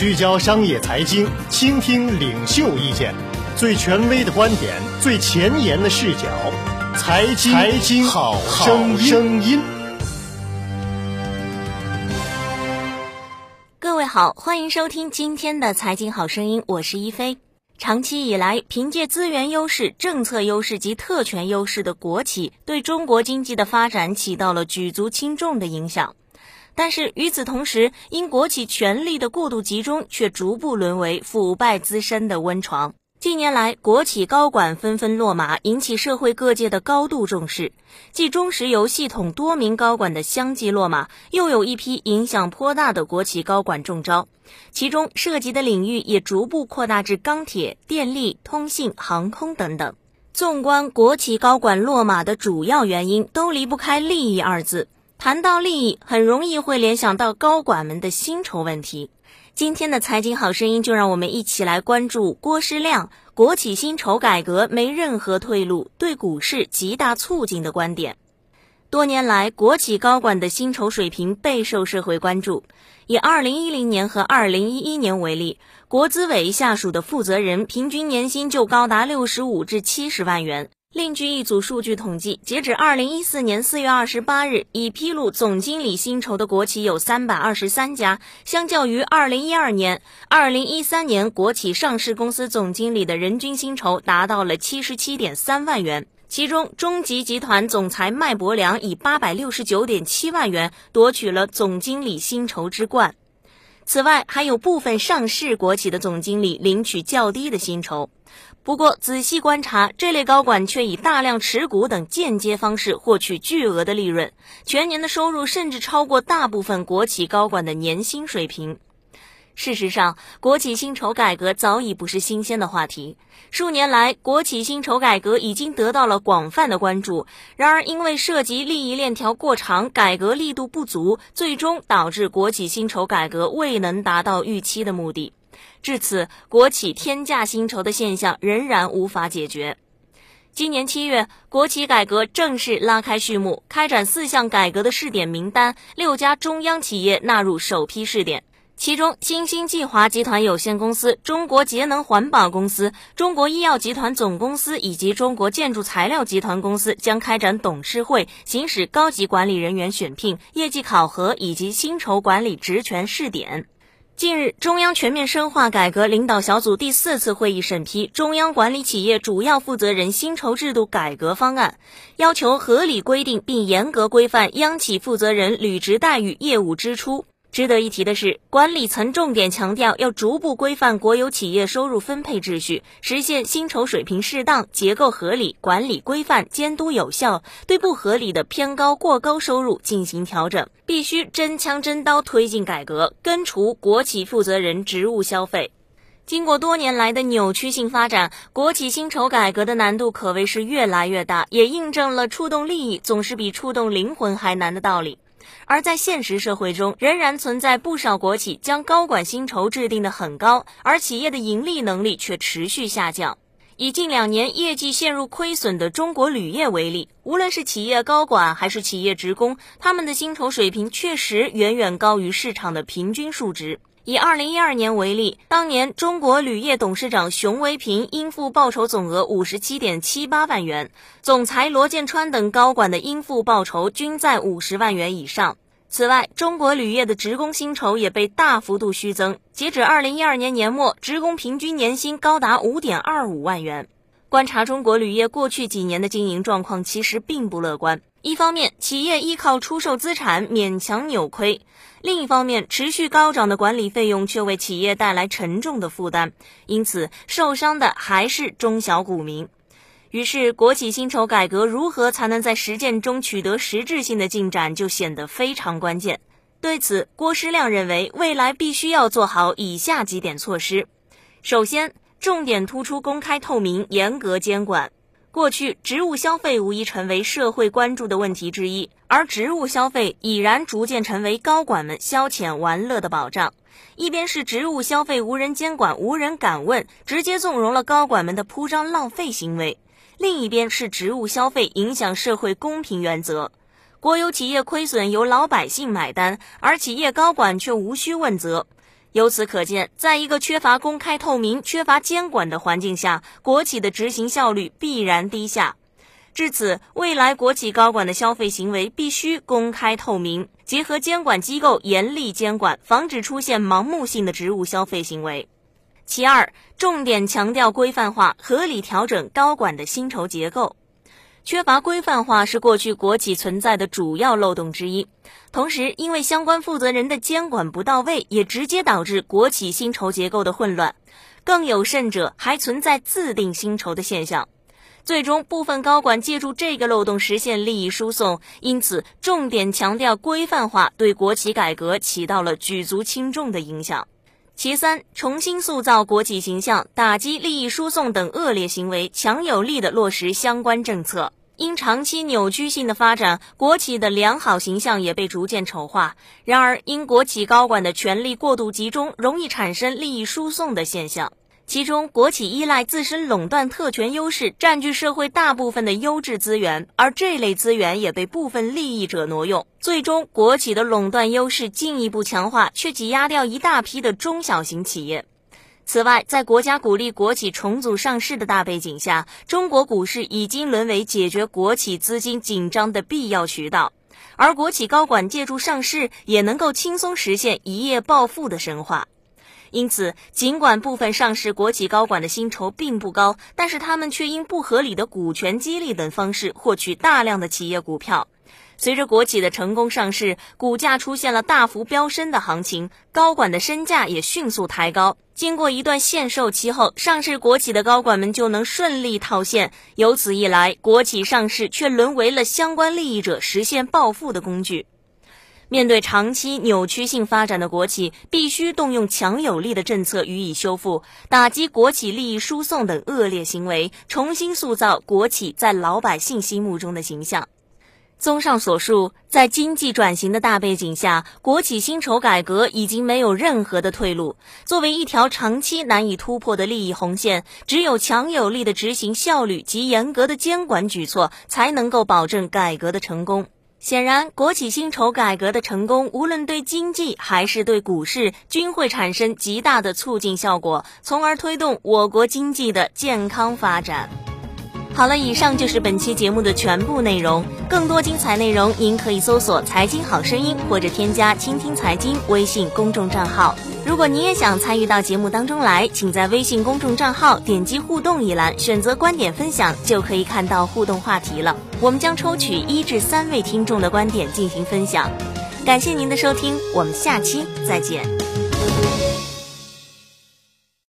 聚焦商业财经，倾听领袖意见，最权威的观点，最前沿的视角，财经财经好声音。各位好，欢迎收听今天的财经好声音，我是一飞。长期以来，凭借资源优势、政策优势及特权优势的国企，对中国经济的发展起到了举足轻重的影响。但是与此同时，因国企权力的过度集中，却逐步沦为腐败滋生的温床。近年来，国企高管纷纷落马，引起社会各界的高度重视。继中石油系统多名高管的相继落马，又有一批影响颇大的国企高管中招，其中涉及的领域也逐步扩大至钢铁、电力、通信、航空等等。纵观国企高管落马的主要原因，都离不开利益二字。谈到利益，很容易会联想到高管们的薪酬问题。今天的财经好声音，就让我们一起来关注郭世亮“国企薪酬改革没任何退路，对股市极大促进”的观点。多年来，国企高管的薪酬水平备受社会关注。以2010年和2011年为例，国资委下属的负责人平均年薪就高达65至70万元。另据一组数据统计，截止二零一四年四月二十八日，已披露总经理薪酬的国企有三百二十三家，相较于二零一二年、二零一三年，国企上市公司总经理的人均薪酬达到了七十七点三万元。其中，中集集团总裁麦伯良以八百六十九点七万元夺取了总经理薪酬之冠。此外，还有部分上市国企的总经理领取较低的薪酬。不过，仔细观察，这类高管却以大量持股等间接方式获取巨额的利润，全年的收入甚至超过大部分国企高管的年薪水平。事实上，国企薪酬改革早已不是新鲜的话题。数年来，国企薪酬改革已经得到了广泛的关注。然而，因为涉及利益链条过长，改革力度不足，最终导致国企薪酬改革未能达到预期的目的。至此，国企天价薪酬的现象仍然无法解决。今年七月，国企改革正式拉开序幕，开展四项改革的试点名单，六家中央企业纳入首批试点。其中，新兴计划集团有限公司、中国节能环保公司、中国医药集团总公司以及中国建筑材料集团公司将开展董事会、行使高级管理人员选聘、业绩考核以及薪酬管理职权试点。近日，中央全面深化改革领导小组第四次会议审批《中央管理企业主要负责人薪酬制度改革方案》，要求合理规定并严格规范央企负责人履职待遇、业务支出。值得一提的是，管理层重点强调要逐步规范国有企业收入分配秩序，实现薪酬水平适当、结构合理、管理规范、监督有效，对不合理的偏高、过高收入进行调整。必须真枪真刀推进改革，根除国企负责人职务消费。经过多年来的扭曲性发展，国企薪酬改革的难度可谓是越来越大，也印证了触动利益总是比触动灵魂还难的道理。而在现实社会中，仍然存在不少国企将高管薪酬制定的很高，而企业的盈利能力却持续下降。以近两年业绩陷入亏损的中国铝业为例，无论是企业高管还是企业职工，他们的薪酬水平确实远远高于市场的平均数值。以二零一二年为例，当年中国铝业董事长熊维平应付报酬总额五十七点七八万元，总裁罗建川等高管的应付报酬均在五十万元以上。此外，中国铝业的职工薪酬也被大幅度虚增，截止二零一二年年末，职工平均年薪高达五点二五万元。观察中国铝业过去几年的经营状况，其实并不乐观。一方面，企业依靠出售资产勉强扭亏；另一方面，持续高涨的管理费用却为企业带来沉重的负担，因此受伤的还是中小股民。于是，国企薪酬改革如何才能在实践中取得实质性的进展，就显得非常关键。对此，郭师亮认为，未来必须要做好以下几点措施：首先，重点突出公开透明、严格监管。过去，职务消费无疑成为社会关注的问题之一，而职务消费已然逐渐成为高管们消遣玩乐的保障。一边是职务消费无人监管、无人敢问，直接纵容了高管们的铺张浪费行为；另一边是职务消费影响社会公平原则，国有企业亏损由老百姓买单，而企业高管却无需问责。由此可见，在一个缺乏公开透明、缺乏监管的环境下，国企的执行效率必然低下。至此，未来国企高管的消费行为必须公开透明，结合监管机构严厉监管，防止出现盲目性的职务消费行为。其二，重点强调规范化，合理调整高管的薪酬结构。缺乏规范化是过去国企存在的主要漏洞之一。同时，因为相关负责人的监管不到位，也直接导致国企薪酬结构的混乱。更有甚者，还存在自定薪酬的现象。最终，部分高管借助这个漏洞实现利益输送。因此，重点强调规范化，对国企改革起到了举足轻重的影响。其三，重新塑造国企形象，打击利益输送等恶劣行为，强有力地落实相关政策。因长期扭曲性的发展，国企的良好形象也被逐渐丑化。然而，因国企高管的权力过度集中，容易产生利益输送的现象。其中，国企依赖自身垄断特权优势，占据社会大部分的优质资源，而这类资源也被部分利益者挪用，最终国企的垄断优势进一步强化，却挤压掉一大批的中小型企业。此外，在国家鼓励国企重组上市的大背景下，中国股市已经沦为解决国企资金紧张的必要渠道，而国企高管借助上市，也能够轻松实现一夜暴富的神话。因此，尽管部分上市国企高管的薪酬并不高，但是他们却因不合理的股权激励等方式获取大量的企业股票。随着国企的成功上市，股价出现了大幅飙升的行情，高管的身价也迅速抬高。经过一段限售期后，上市国企的高管们就能顺利套现。由此一来，国企上市却沦为了相关利益者实现暴富的工具。面对长期扭曲性发展的国企，必须动用强有力的政策予以修复，打击国企利益输送等恶劣行为，重新塑造国企在老百姓心目中的形象。综上所述，在经济转型的大背景下，国企薪酬改革已经没有任何的退路。作为一条长期难以突破的利益红线，只有强有力的执行效率及严格的监管举措，才能够保证改革的成功。显然，国企薪酬改革的成功，无论对经济还是对股市，均会产生极大的促进效果，从而推动我国经济的健康发展。好了，以上就是本期节目的全部内容。更多精彩内容，您可以搜索“财经好声音”或者添加“倾听财经”微信公众账号。如果您也想参与到节目当中来，请在微信公众账号点击互动一栏，选择观点分享，就可以看到互动话题了。我们将抽取一至三位听众的观点进行分享。感谢您的收听，我们下期再见。